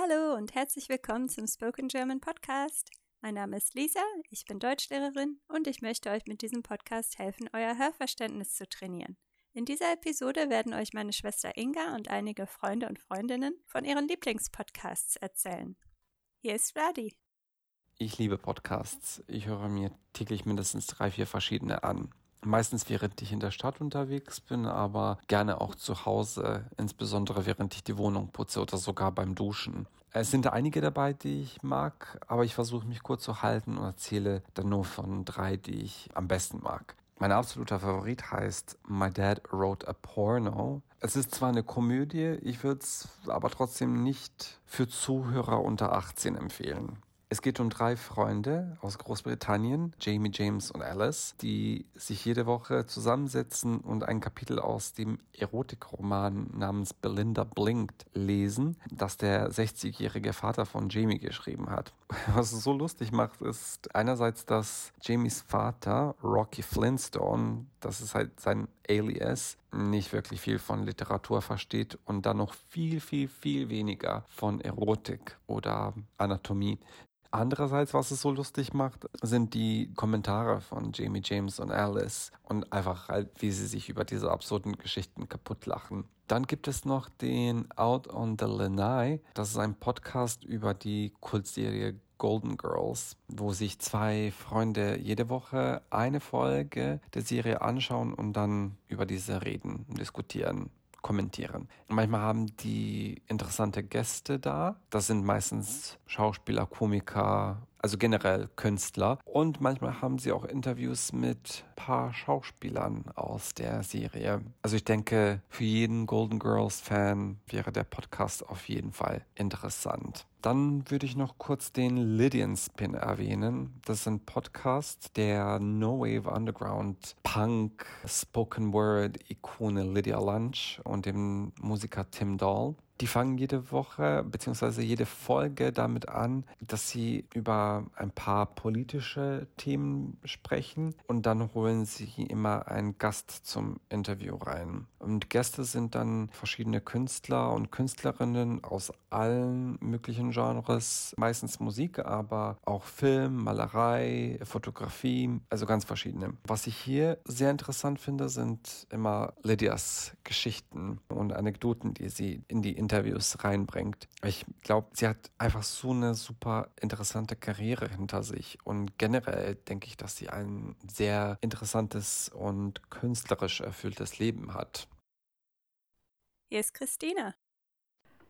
Hallo und herzlich willkommen zum Spoken German Podcast. Mein Name ist Lisa, ich bin Deutschlehrerin und ich möchte euch mit diesem Podcast helfen, euer Hörverständnis zu trainieren. In dieser Episode werden euch meine Schwester Inga und einige Freunde und Freundinnen von ihren Lieblingspodcasts erzählen. Hier ist Vladi. Ich liebe Podcasts. Ich höre mir täglich mindestens drei, vier verschiedene an. Meistens während ich in der Stadt unterwegs bin, aber gerne auch zu Hause, insbesondere während ich die Wohnung putze oder sogar beim Duschen. Es sind einige dabei, die ich mag, aber ich versuche mich kurz zu halten und erzähle dann nur von drei, die ich am besten mag. Mein absoluter Favorit heißt My Dad Wrote a Porno. Es ist zwar eine Komödie, ich würde es aber trotzdem nicht für Zuhörer unter 18 empfehlen. Es geht um drei Freunde aus Großbritannien, Jamie, James und Alice, die sich jede Woche zusammensetzen und ein Kapitel aus dem Erotikroman namens Belinda Blinkt lesen, das der 60-jährige Vater von Jamie geschrieben hat. Was es so lustig macht, ist einerseits, dass Jamies Vater, Rocky Flintstone, das ist halt sein Alias, nicht wirklich viel von Literatur versteht und dann noch viel, viel, viel weniger von Erotik oder Anatomie. Andererseits, was es so lustig macht, sind die Kommentare von Jamie James und Alice und einfach halt, wie sie sich über diese absurden Geschichten kaputt lachen. Dann gibt es noch den Out on the Lanai. Das ist ein Podcast über die Kultserie Golden Girls, wo sich zwei Freunde jede Woche eine Folge der Serie anschauen und dann über diese reden, diskutieren kommentieren. Manchmal haben die interessante Gäste da. Das sind meistens Schauspieler, Komiker, also generell Künstler. Und manchmal haben sie auch Interviews mit ein paar Schauspielern aus der Serie. Also ich denke, für jeden Golden Girls Fan wäre der Podcast auf jeden Fall interessant. Dann würde ich noch kurz den Lydian Spin erwähnen. Das ist ein Podcast der No Wave Underground Punk Spoken Word Ikone Lydia Lunch und dem Musiker Tim Dahl. Die fangen jede Woche bzw. jede Folge damit an, dass sie über ein paar politische Themen sprechen und dann holen sie immer einen Gast zum Interview rein. Und Gäste sind dann verschiedene Künstler und Künstlerinnen aus allen möglichen Genres, meistens Musik, aber auch Film, Malerei, Fotografie, also ganz verschiedene. Was ich hier sehr interessant finde, sind immer Lydias Geschichten und Anekdoten, die sie in die Interviews reinbringt. Ich glaube, sie hat einfach so eine super interessante Karriere hinter sich und generell denke ich, dass sie ein sehr interessantes und künstlerisch erfülltes Leben hat. Hier ist Christina.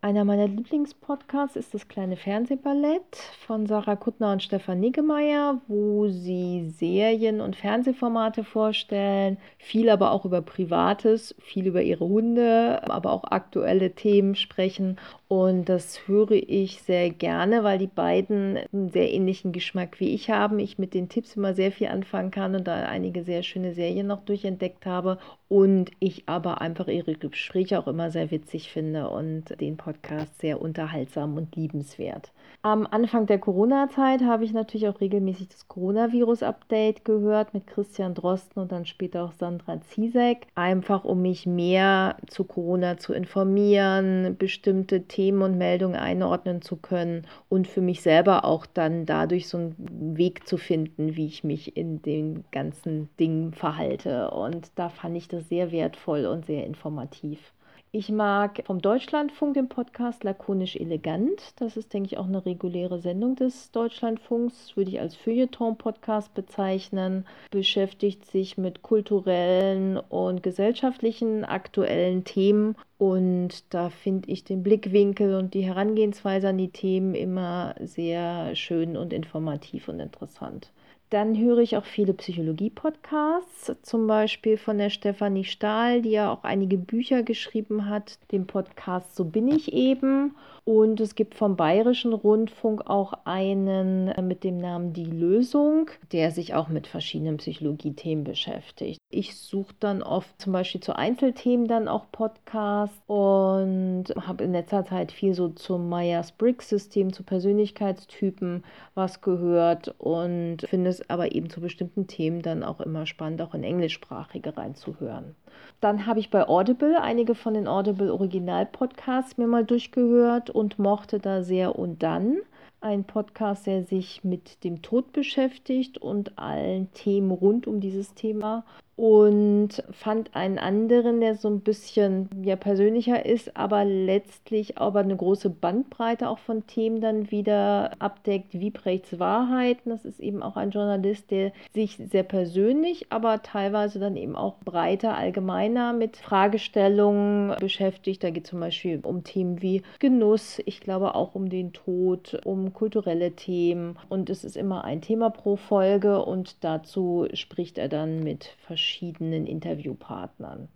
Einer meiner Lieblingspodcasts ist das kleine Fernsehballett von Sarah Kuttner und Stefan Niggemeier, wo sie Serien und Fernsehformate vorstellen, viel aber auch über Privates, viel über ihre Hunde, aber auch aktuelle Themen sprechen. Und das höre ich sehr gerne, weil die beiden einen sehr ähnlichen Geschmack wie ich haben. Ich mit den Tipps immer sehr viel anfangen kann und da einige sehr schöne Serien noch durchentdeckt habe. Und ich aber einfach ihre Gespräche auch immer sehr witzig finde und den Podcast sehr unterhaltsam und liebenswert. Am Anfang der Corona-Zeit habe ich natürlich auch regelmäßig das Coronavirus-Update gehört mit Christian Drosten und dann später auch Sandra Ziesek, einfach um mich mehr zu Corona zu informieren, bestimmte Themen und Meldungen einordnen zu können und für mich selber auch dann dadurch so einen Weg zu finden, wie ich mich in den ganzen Dingen verhalte. Und da fand ich das sehr wertvoll und sehr informativ. Ich mag vom Deutschlandfunk den Podcast Lakonisch Elegant. Das ist, denke ich, auch eine reguläre Sendung des Deutschlandfunks. Würde ich als Feuilleton-Podcast bezeichnen. Beschäftigt sich mit kulturellen und gesellschaftlichen aktuellen Themen. Und da finde ich den Blickwinkel und die Herangehensweise an die Themen immer sehr schön und informativ und interessant. Dann höre ich auch viele Psychologie-Podcasts, zum Beispiel von der Stefanie Stahl, die ja auch einige Bücher geschrieben hat, den Podcast So bin ich eben. Und es gibt vom Bayerischen Rundfunk auch einen mit dem Namen Die Lösung, der sich auch mit verschiedenen Psychologie-Themen beschäftigt. Ich suche dann oft zum Beispiel zu Einzelthemen dann auch Podcasts und habe in letzter Zeit viel so zum Myers-Briggs-System, zu Persönlichkeitstypen was gehört und finde es aber eben zu bestimmten Themen dann auch immer spannend, auch in englischsprachige reinzuhören. Dann habe ich bei Audible einige von den Audible Original Podcasts mir mal durchgehört und mochte da sehr. Und dann ein Podcast, der sich mit dem Tod beschäftigt und allen Themen rund um dieses Thema und fand einen anderen, der so ein bisschen ja, persönlicher ist, aber letztlich aber eine große Bandbreite auch von Themen dann wieder abdeckt, wie Brechts Wahrheiten. Das ist eben auch ein Journalist, der sich sehr persönlich, aber teilweise dann eben auch breiter, allgemeiner mit Fragestellungen beschäftigt. Da geht es zum Beispiel um Themen wie Genuss, ich glaube auch um den Tod, um kulturelle Themen und es ist immer ein Thema pro Folge und dazu spricht er dann mit verschiedenen verschiedenen Interviewpartnern.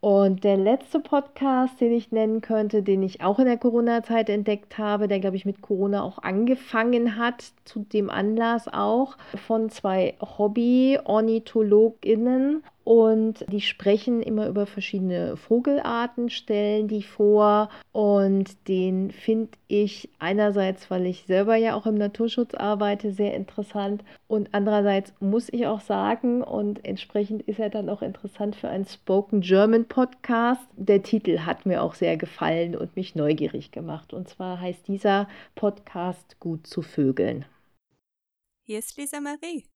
Und der letzte Podcast, den ich nennen könnte, den ich auch in der Corona-Zeit entdeckt habe, der, glaube ich, mit Corona auch angefangen hat, zu dem Anlass auch, von zwei Hobby-OrnithologInnen und die sprechen immer über verschiedene Vogelarten, stellen die vor und den finde ich einerseits, weil ich selber ja auch im Naturschutz arbeite, sehr interessant und andererseits muss ich auch sagen und entsprechend ist er dann auch interessant für einen Spoken German Podcast. Der Titel hat mir auch sehr gefallen und mich neugierig gemacht und zwar heißt dieser Podcast Gut zu Vögeln. Hier ist Lisa Marie.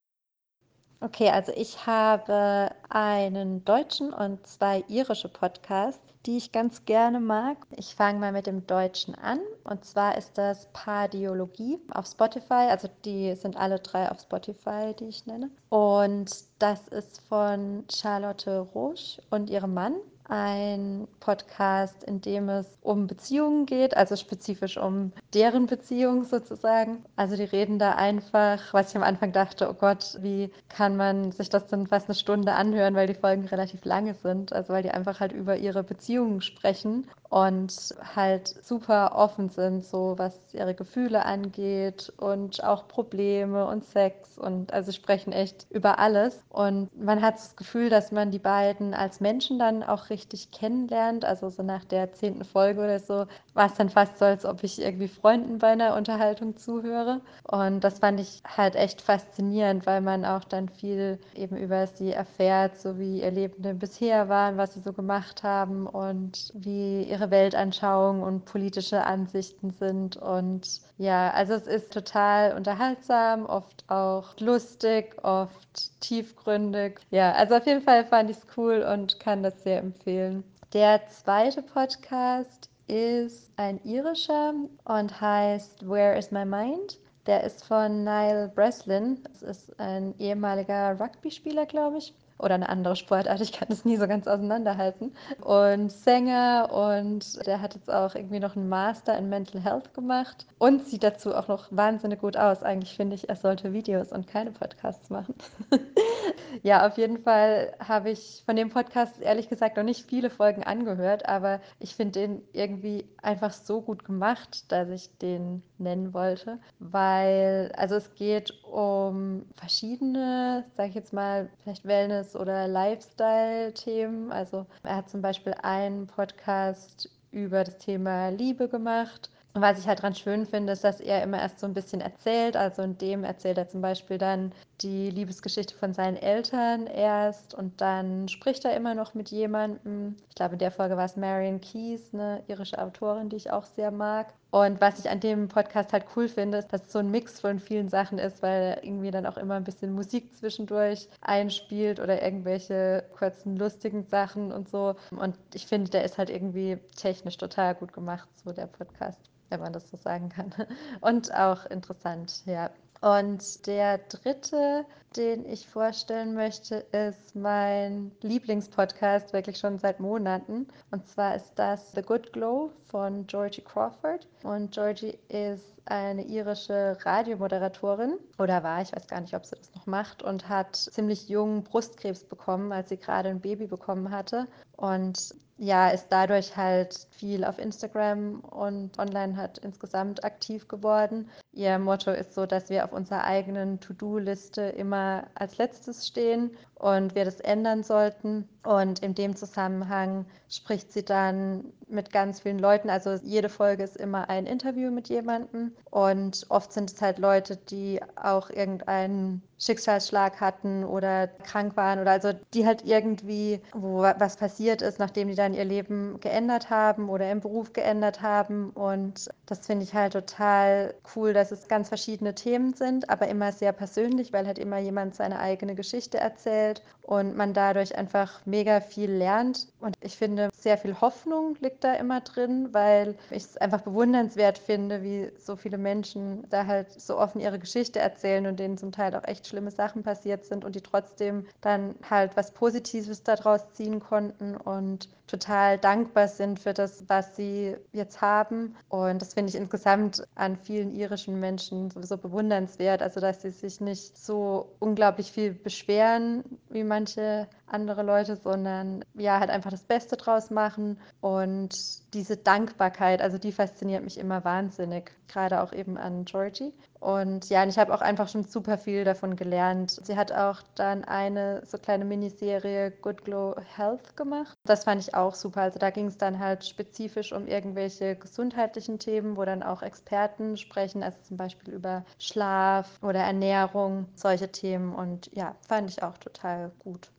Okay, also ich habe einen deutschen und zwei irische Podcasts, die ich ganz gerne mag. Ich fange mal mit dem deutschen an. Und zwar ist das Pardiologie auf Spotify. Also die sind alle drei auf Spotify, die ich nenne. Und das ist von Charlotte Roche und ihrem Mann ein Podcast, in dem es um Beziehungen geht, also spezifisch um deren Beziehung sozusagen. Also die reden da einfach, was ich am Anfang dachte, oh Gott, wie kann man sich das denn fast eine Stunde anhören, weil die Folgen relativ lange sind, also weil die einfach halt über ihre Beziehungen sprechen und halt super offen sind, so was ihre Gefühle angeht und auch Probleme und Sex und also sprechen echt über alles. Und man hat das Gefühl, dass man die beiden als Menschen dann auch richtig kennenlernt. Also so nach der zehnten Folge oder so war es dann fast so, als ob ich irgendwie Freunden bei einer Unterhaltung zuhöre. Und das fand ich halt echt faszinierend, weil man auch dann viel eben über sie erfährt, so wie ihr Leben denn bisher war, was sie so gemacht haben und wie ihre ihre Weltanschauung und politische Ansichten sind. Und ja, also es ist total unterhaltsam, oft auch lustig, oft tiefgründig. Ja, also auf jeden Fall fand ich es cool und kann das sehr empfehlen. Der zweite Podcast ist ein irischer und heißt Where is My Mind? Der ist von Niall Breslin. Das ist ein ehemaliger Rugby-Spieler, glaube ich oder eine andere Sportart. Ich kann das nie so ganz auseinanderhalten. Und Sänger und der hat jetzt auch irgendwie noch einen Master in Mental Health gemacht und sieht dazu auch noch wahnsinnig gut aus. Eigentlich finde ich, er sollte Videos und keine Podcasts machen. ja, auf jeden Fall habe ich von dem Podcast ehrlich gesagt noch nicht viele Folgen angehört, aber ich finde den irgendwie einfach so gut gemacht, dass ich den nennen wollte, weil also es geht um verschiedene, sage ich jetzt mal, vielleicht Wellness oder Lifestyle-Themen. Also er hat zum Beispiel einen Podcast über das Thema Liebe gemacht. Und was ich halt dran schön finde, ist, dass er immer erst so ein bisschen erzählt. Also in dem erzählt er zum Beispiel dann die Liebesgeschichte von seinen Eltern erst und dann spricht er immer noch mit jemandem. Ich glaube, in der Folge war es Marion Keys, eine irische Autorin, die ich auch sehr mag. Und was ich an dem Podcast halt cool finde, ist, dass es so ein Mix von vielen Sachen ist, weil irgendwie dann auch immer ein bisschen Musik zwischendurch einspielt oder irgendwelche kurzen lustigen Sachen und so. Und ich finde, der ist halt irgendwie technisch total gut gemacht, so der Podcast, wenn man das so sagen kann. Und auch interessant, ja. Und der dritte, den ich vorstellen möchte, ist mein Lieblingspodcast, wirklich schon seit Monaten. Und zwar ist das The Good Glow von Georgie Crawford. Und Georgie ist eine irische Radiomoderatorin oder war, ich weiß gar nicht, ob sie das noch macht, und hat ziemlich jungen Brustkrebs bekommen, als sie gerade ein Baby bekommen hatte. Und ja, ist dadurch halt viel auf Instagram und online hat insgesamt aktiv geworden. Ihr Motto ist so, dass wir auf unserer eigenen To-Do-Liste immer als letztes stehen und wir das ändern sollten. Und in dem Zusammenhang spricht sie dann mit ganz vielen Leuten. Also jede Folge ist immer ein Interview mit jemandem und oft sind es halt Leute, die auch irgendeinen Schicksalsschlag hatten oder krank waren oder also die halt irgendwie, wo was passiert ist, nachdem die dann ihr Leben geändert haben oder im Beruf geändert haben. Und das finde ich halt total cool, dass es ganz verschiedene Themen sind, aber immer sehr persönlich, weil halt immer jemand seine eigene Geschichte erzählt und man dadurch einfach mega viel lernt. Und ich finde, sehr viel Hoffnung liegt da immer drin, weil ich es einfach bewundernswert finde, wie so viele Menschen da halt so offen ihre Geschichte erzählen und denen zum Teil auch echt schlimme Sachen passiert sind und die trotzdem dann halt was Positives daraus ziehen konnten und total dankbar sind für das, was sie jetzt haben. Und das finde ich insgesamt an vielen irischen Menschen sowieso bewundernswert. Also, dass sie sich nicht so unglaublich viel beschweren wie manche andere Leute, sondern ja, halt einfach das Beste draus machen. Und diese Dankbarkeit, also die fasziniert mich immer wahnsinnig, gerade auch eben an Georgie. Und ja, und ich habe auch einfach schon super viel davon gelernt. Sie hat auch dann eine so kleine Miniserie Good Glow Health gemacht. Das fand ich auch super. Also da ging es dann halt spezifisch um irgendwelche gesundheitlichen Themen, wo dann auch Experten sprechen, also zum Beispiel über Schlaf oder Ernährung, solche Themen. Und ja, fand ich auch total gut.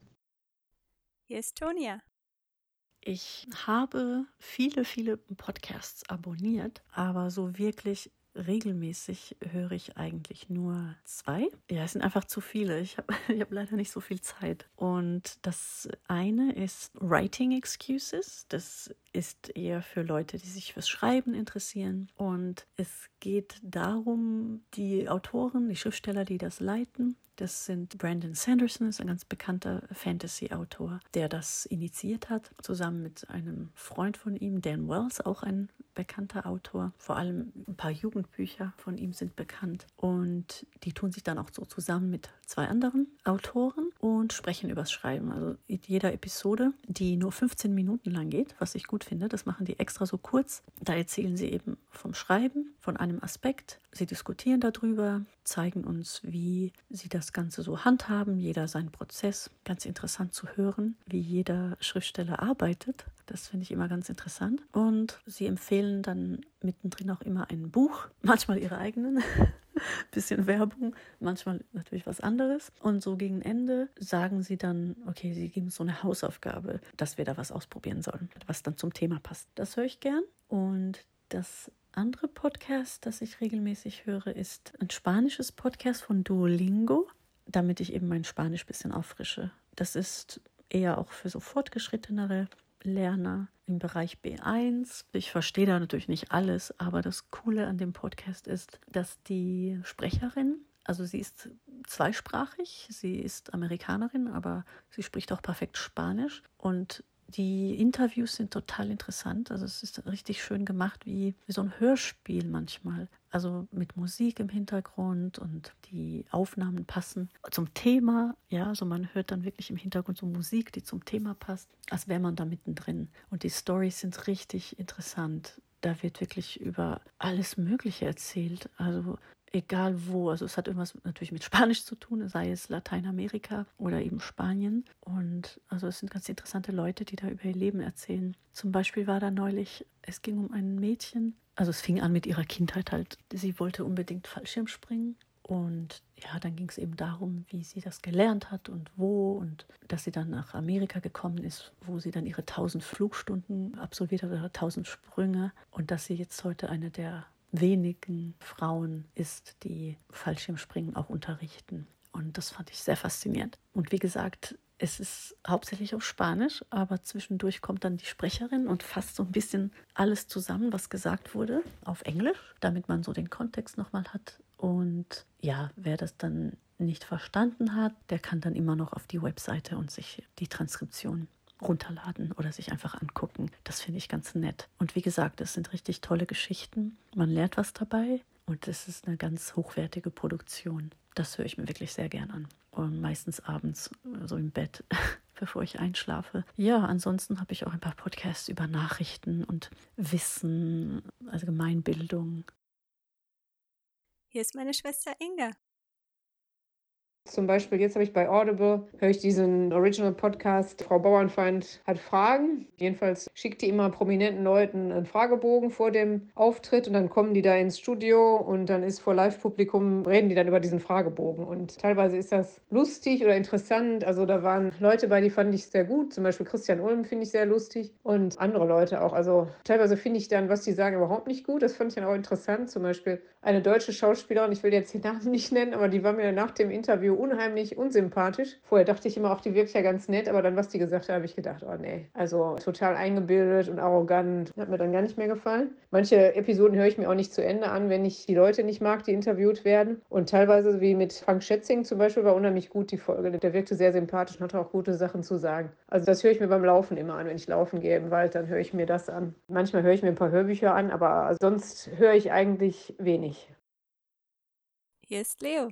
Hier ist Tonia. Ich habe viele, viele Podcasts abonniert, aber so wirklich regelmäßig höre ich eigentlich nur zwei. Ja, es sind einfach zu viele. Ich habe ich hab leider nicht so viel Zeit. Und das eine ist Writing Excuses. Das ist eher für Leute, die sich fürs Schreiben interessieren. Und es geht darum, die Autoren, die Schriftsteller, die das leiten, das sind Brandon Sanderson, ist ein ganz bekannter Fantasy-Autor, der das initiiert hat, zusammen mit einem Freund von ihm, Dan Wells, auch ein bekannter Autor. Vor allem ein paar Jugendbücher von ihm sind bekannt. Und die tun sich dann auch so zusammen mit zwei anderen Autoren und sprechen übers Schreiben. Also in jeder Episode, die nur 15 Minuten lang geht, was ich gut finde, das machen die extra so kurz. Da erzählen sie eben vom Schreiben, von einem Aspekt. Sie diskutieren darüber, zeigen uns, wie sie das Ganze so handhaben, jeder seinen Prozess. Ganz interessant zu hören, wie jeder Schriftsteller arbeitet. Das finde ich immer ganz interessant. Und sie empfehlen dann mittendrin auch immer ein Buch, manchmal ihre eigenen. bisschen Werbung, manchmal natürlich was anderes. Und so gegen Ende sagen sie dann, okay, sie geben so eine Hausaufgabe, dass wir da was ausprobieren sollen, was dann zum Thema passt. Das höre ich gern. Und das andere Podcast, das ich regelmäßig höre, ist ein spanisches Podcast von Duolingo, damit ich eben mein Spanisch ein bisschen auffrische. Das ist eher auch für so fortgeschrittenere Lerner im Bereich B1. Ich verstehe da natürlich nicht alles, aber das Coole an dem Podcast ist, dass die Sprecherin, also sie ist zweisprachig, sie ist Amerikanerin, aber sie spricht auch perfekt Spanisch und die Interviews sind total interessant. Also es ist richtig schön gemacht, wie, wie so ein Hörspiel manchmal. Also mit Musik im Hintergrund und die Aufnahmen passen zum Thema. Ja, also man hört dann wirklich im Hintergrund so Musik, die zum Thema passt, als wäre man da mittendrin. Und die Stories sind richtig interessant. Da wird wirklich über alles Mögliche erzählt. Also egal wo. Also es hat irgendwas natürlich mit Spanisch zu tun, sei es Lateinamerika oder eben Spanien. Und also es sind ganz interessante Leute, die da über ihr Leben erzählen. Zum Beispiel war da neulich, es ging um ein Mädchen, also es fing an mit ihrer Kindheit halt. Sie wollte unbedingt Fallschirm springen. Und ja, dann ging es eben darum, wie sie das gelernt hat und wo und dass sie dann nach Amerika gekommen ist, wo sie dann ihre 1000 Flugstunden absolviert hat oder 1000 Sprünge und dass sie jetzt heute eine der wenigen Frauen ist, die Fallschirmspringen auch unterrichten. Und das fand ich sehr faszinierend. Und wie gesagt, es ist hauptsächlich auf Spanisch, aber zwischendurch kommt dann die Sprecherin und fasst so ein bisschen alles zusammen, was gesagt wurde, auf Englisch, damit man so den Kontext nochmal hat. Und ja, wer das dann nicht verstanden hat, der kann dann immer noch auf die Webseite und sich die Transkription runterladen oder sich einfach angucken. Das finde ich ganz nett. Und wie gesagt, es sind richtig tolle Geschichten. Man lernt was dabei und es ist eine ganz hochwertige Produktion. Das höre ich mir wirklich sehr gern an. Und meistens abends so im Bett, bevor ich einschlafe. Ja, ansonsten habe ich auch ein paar Podcasts über Nachrichten und Wissen, Allgemeinbildung. Hier ist meine Schwester Inga. Zum Beispiel jetzt habe ich bei Audible, höre ich diesen Original Podcast, Frau Bauernfeind hat Fragen. Jedenfalls schickt die immer prominenten Leuten einen Fragebogen vor dem Auftritt und dann kommen die da ins Studio und dann ist vor Live-Publikum, reden die dann über diesen Fragebogen. Und teilweise ist das lustig oder interessant. Also da waren Leute bei, die fand ich sehr gut. Zum Beispiel Christian Ulm finde ich sehr lustig und andere Leute auch. Also teilweise finde ich dann, was die sagen, überhaupt nicht gut. Das fand ich dann auch interessant. Zum Beispiel eine deutsche Schauspielerin, ich will jetzt den Namen nicht nennen, aber die war mir nach dem Interview unheimlich unsympathisch. Vorher dachte ich immer, auch die wirkt ja ganz nett, aber dann, was die gesagt hat, habe ich gedacht, oh nee. Also total eingebildet und arrogant. Hat mir dann gar nicht mehr gefallen. Manche Episoden höre ich mir auch nicht zu Ende an, wenn ich die Leute nicht mag, die interviewt werden. Und teilweise, wie mit Frank Schätzing zum Beispiel, war unheimlich gut die Folge. Der wirkte sehr sympathisch und hatte auch gute Sachen zu sagen. Also das höre ich mir beim Laufen immer an. Wenn ich laufen gehe im Wald, dann höre ich mir das an. Manchmal höre ich mir ein paar Hörbücher an, aber sonst höre ich eigentlich wenig. Hier ist Leo.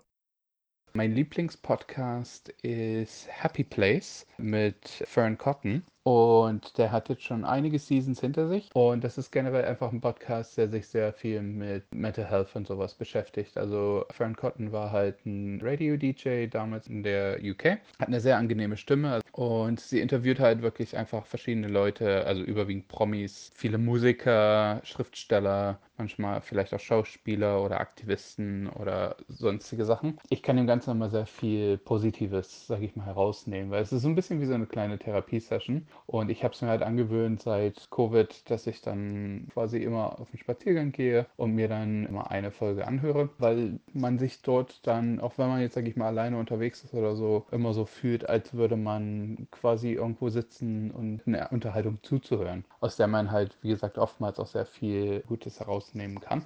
Mein Lieblingspodcast ist Happy Place mit Fern Cotton. Und der hat jetzt schon einige Seasons hinter sich. Und das ist generell einfach ein Podcast, der sich sehr viel mit Mental Health und sowas beschäftigt. Also Fern Cotton war halt ein Radio-DJ damals in der UK. Hat eine sehr angenehme Stimme. Und sie interviewt halt wirklich einfach verschiedene Leute, also überwiegend Promis, viele Musiker, Schriftsteller, manchmal vielleicht auch Schauspieler oder Aktivisten oder sonstige Sachen. Ich kann dem Ganzen immer sehr viel Positives, sage ich mal, herausnehmen, weil es ist so ein bisschen wie so eine kleine Therapiesession. Und ich habe es mir halt angewöhnt seit Covid, dass ich dann quasi immer auf den Spaziergang gehe und mir dann immer eine Folge anhöre, weil man sich dort dann, auch wenn man jetzt, sage ich mal, alleine unterwegs ist oder so, immer so fühlt, als würde man quasi irgendwo sitzen und eine Unterhaltung zuzuhören, aus der man halt, wie gesagt, oftmals auch sehr viel Gutes herausnehmen kann.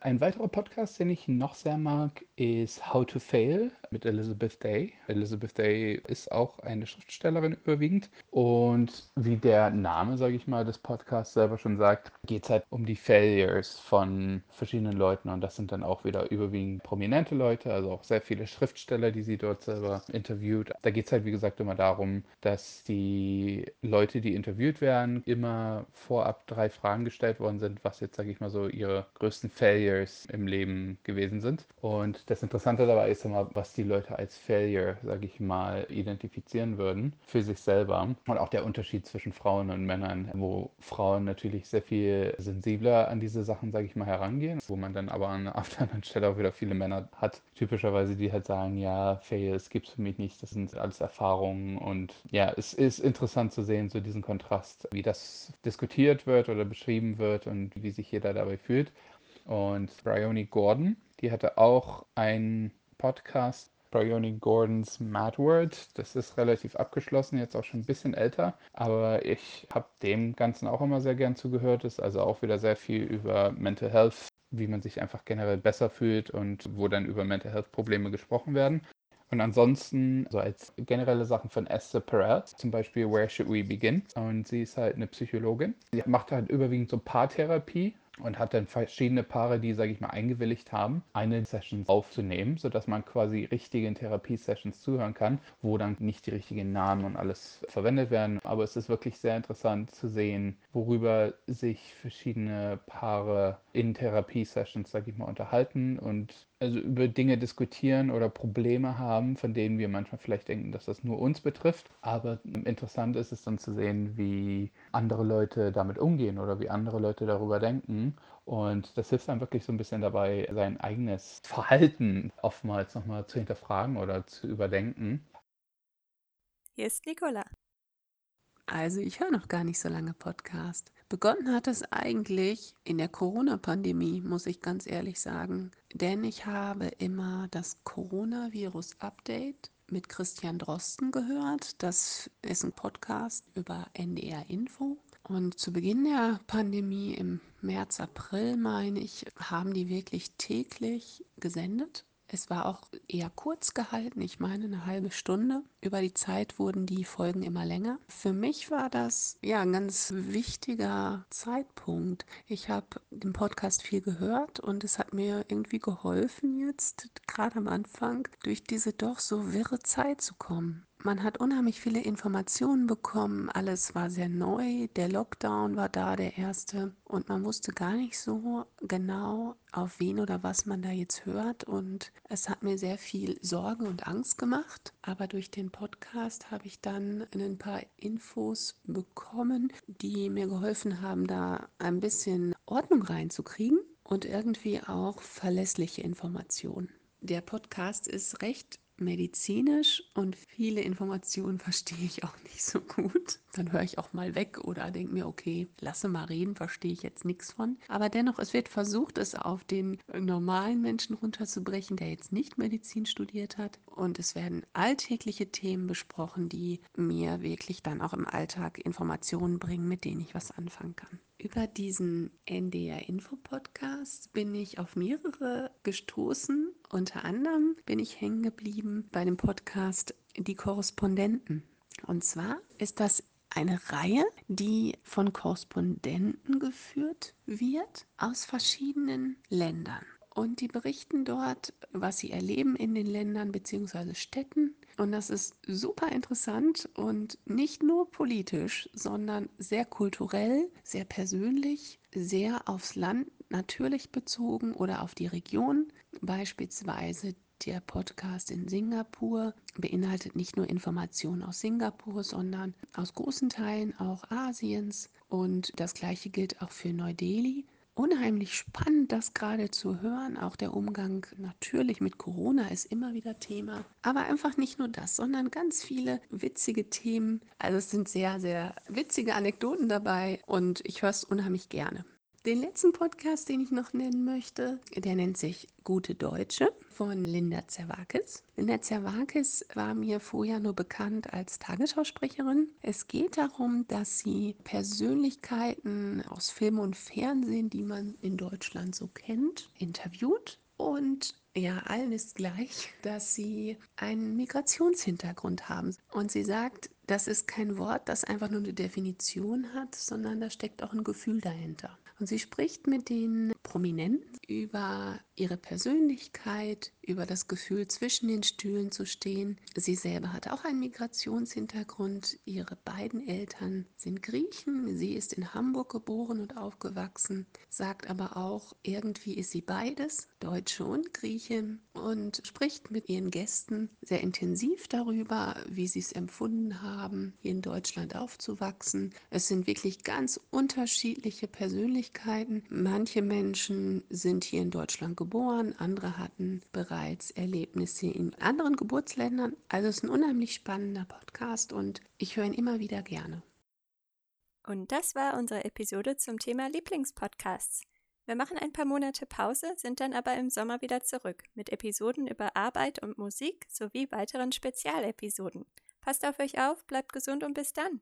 Ein weiterer Podcast, den ich noch sehr mag, ist How to Fail mit Elizabeth Day. Elizabeth Day ist auch eine Schriftstellerin überwiegend. Und wie der Name, sage ich mal, des Podcasts selber schon sagt, geht es halt um die Failures von verschiedenen Leuten. Und das sind dann auch wieder überwiegend prominente Leute, also auch sehr viele Schriftsteller, die sie dort selber interviewt. Da geht es halt, wie gesagt, immer darum, dass die Leute, die interviewt werden, immer vorab drei Fragen gestellt worden sind, was jetzt, sage ich mal, so ihre größten Failures im Leben gewesen sind. Und das Interessante dabei ist immer, was die Leute als Failure, sage ich mal, identifizieren würden für sich selber. Und auch der Unterschied zwischen Frauen und Männern, wo Frauen natürlich sehr viel sensibler an diese Sachen, sage ich mal, herangehen, wo man dann aber an, auf der anderen Stelle auch wieder viele Männer hat, typischerweise, die halt sagen, ja, Fails gibt es für mich nicht, das sind alles Erfahrungen. Und ja, es ist interessant zu sehen, so diesen Kontrast, wie das diskutiert wird oder beschrieben wird und wie sich jeder dabei fühlt. Und Bryony Gordon, die hatte auch einen Podcast, Bryony Gordons Mad World. Das ist relativ abgeschlossen, jetzt auch schon ein bisschen älter, aber ich habe dem Ganzen auch immer sehr gern zugehört. Ist also auch wieder sehr viel über Mental Health, wie man sich einfach generell besser fühlt und wo dann über Mental Health Probleme gesprochen werden. Und ansonsten, so als generelle Sachen von Esther Perez, zum Beispiel Where Should We Begin? Und sie ist halt eine Psychologin. Sie macht halt überwiegend so Paartherapie und hat dann verschiedene Paare, die, sage ich mal, eingewilligt haben, eine Session aufzunehmen, sodass man quasi richtigen Therapiesessions zuhören kann, wo dann nicht die richtigen Namen und alles verwendet werden. Aber es ist wirklich sehr interessant zu sehen, worüber sich verschiedene Paare in Therapiesessions, sage ich mal, unterhalten und also über Dinge diskutieren oder Probleme haben, von denen wir manchmal vielleicht denken, dass das nur uns betrifft. Aber interessant ist es dann zu sehen, wie andere Leute damit umgehen oder wie andere Leute darüber denken. Und das hilft einem wirklich so ein bisschen dabei, sein eigenes Verhalten oftmals nochmal zu hinterfragen oder zu überdenken. Hier ist Nicola. Also ich höre noch gar nicht so lange Podcast. Begonnen hat es eigentlich in der Corona-Pandemie, muss ich ganz ehrlich sagen. Denn ich habe immer das Coronavirus-Update mit Christian Drosten gehört. Das ist ein Podcast über NDR Info. Und zu Beginn der Pandemie im März, April, meine ich, haben die wirklich täglich gesendet. Es war auch eher kurz gehalten, ich meine eine halbe Stunde. Über die Zeit wurden die Folgen immer länger. Für mich war das ja ein ganz wichtiger Zeitpunkt. Ich habe den Podcast viel gehört und es hat mir irgendwie geholfen, jetzt gerade am Anfang durch diese doch so wirre Zeit zu kommen. Man hat unheimlich viele Informationen bekommen. Alles war sehr neu. Der Lockdown war da, der erste. Und man wusste gar nicht so genau, auf wen oder was man da jetzt hört. Und es hat mir sehr viel Sorge und Angst gemacht. Aber durch den Podcast habe ich dann ein paar Infos bekommen, die mir geholfen haben, da ein bisschen Ordnung reinzukriegen und irgendwie auch verlässliche Informationen. Der Podcast ist recht medizinisch und viele Informationen verstehe ich auch nicht so gut. Dann höre ich auch mal weg oder denke mir, okay, lasse mal reden, verstehe ich jetzt nichts von. Aber dennoch, es wird versucht, es auf den normalen Menschen runterzubrechen, der jetzt nicht Medizin studiert hat. Und es werden alltägliche Themen besprochen, die mir wirklich dann auch im Alltag Informationen bringen, mit denen ich was anfangen kann. Über diesen NDR Info Podcast bin ich auf mehrere gestoßen. Unter anderem bin ich hängen geblieben bei dem Podcast Die Korrespondenten. Und zwar ist das eine Reihe, die von Korrespondenten geführt wird aus verschiedenen Ländern. Und die berichten dort, was sie erleben in den Ländern bzw. Städten und das ist super interessant und nicht nur politisch, sondern sehr kulturell, sehr persönlich, sehr aufs Land natürlich bezogen oder auf die Region. Beispielsweise der Podcast in Singapur beinhaltet nicht nur Informationen aus Singapur, sondern aus großen Teilen auch Asiens. Und das gleiche gilt auch für Neu-Delhi unheimlich spannend, das gerade zu hören. Auch der Umgang natürlich mit Corona ist immer wieder Thema. Aber einfach nicht nur das, sondern ganz viele witzige Themen. Also es sind sehr, sehr witzige Anekdoten dabei und ich höre es unheimlich gerne. Den letzten Podcast, den ich noch nennen möchte, der nennt sich Gute Deutsche von Linda Zerwakis. Linda Zerwakis war mir vorher nur bekannt als Tagesschausprecherin. Es geht darum, dass sie Persönlichkeiten aus Film und Fernsehen, die man in Deutschland so kennt, interviewt und ja, allen ist gleich, dass sie einen Migrationshintergrund haben. Und sie sagt, das ist kein Wort, das einfach nur eine Definition hat, sondern da steckt auch ein Gefühl dahinter. Und sie spricht mit den Prominenten über ihre Persönlichkeit, über das Gefühl, zwischen den Stühlen zu stehen. Sie selber hat auch einen Migrationshintergrund. Ihre beiden Eltern sind Griechen. Sie ist in Hamburg geboren und aufgewachsen, sagt aber auch, irgendwie ist sie beides, Deutsche und Griechin, und spricht mit ihren Gästen sehr intensiv darüber, wie sie es empfunden haben, hier in Deutschland aufzuwachsen. Es sind wirklich ganz unterschiedliche Persönlichkeiten. Manche Menschen sind hier in Deutschland geboren, andere hatten bereits Erlebnisse in anderen Geburtsländern. Also es ist ein unheimlich spannender Podcast und ich höre ihn immer wieder gerne. Und das war unsere Episode zum Thema Lieblingspodcasts. Wir machen ein paar Monate Pause, sind dann aber im Sommer wieder zurück mit Episoden über Arbeit und Musik sowie weiteren Spezialepisoden. Passt auf euch auf, bleibt gesund und bis dann.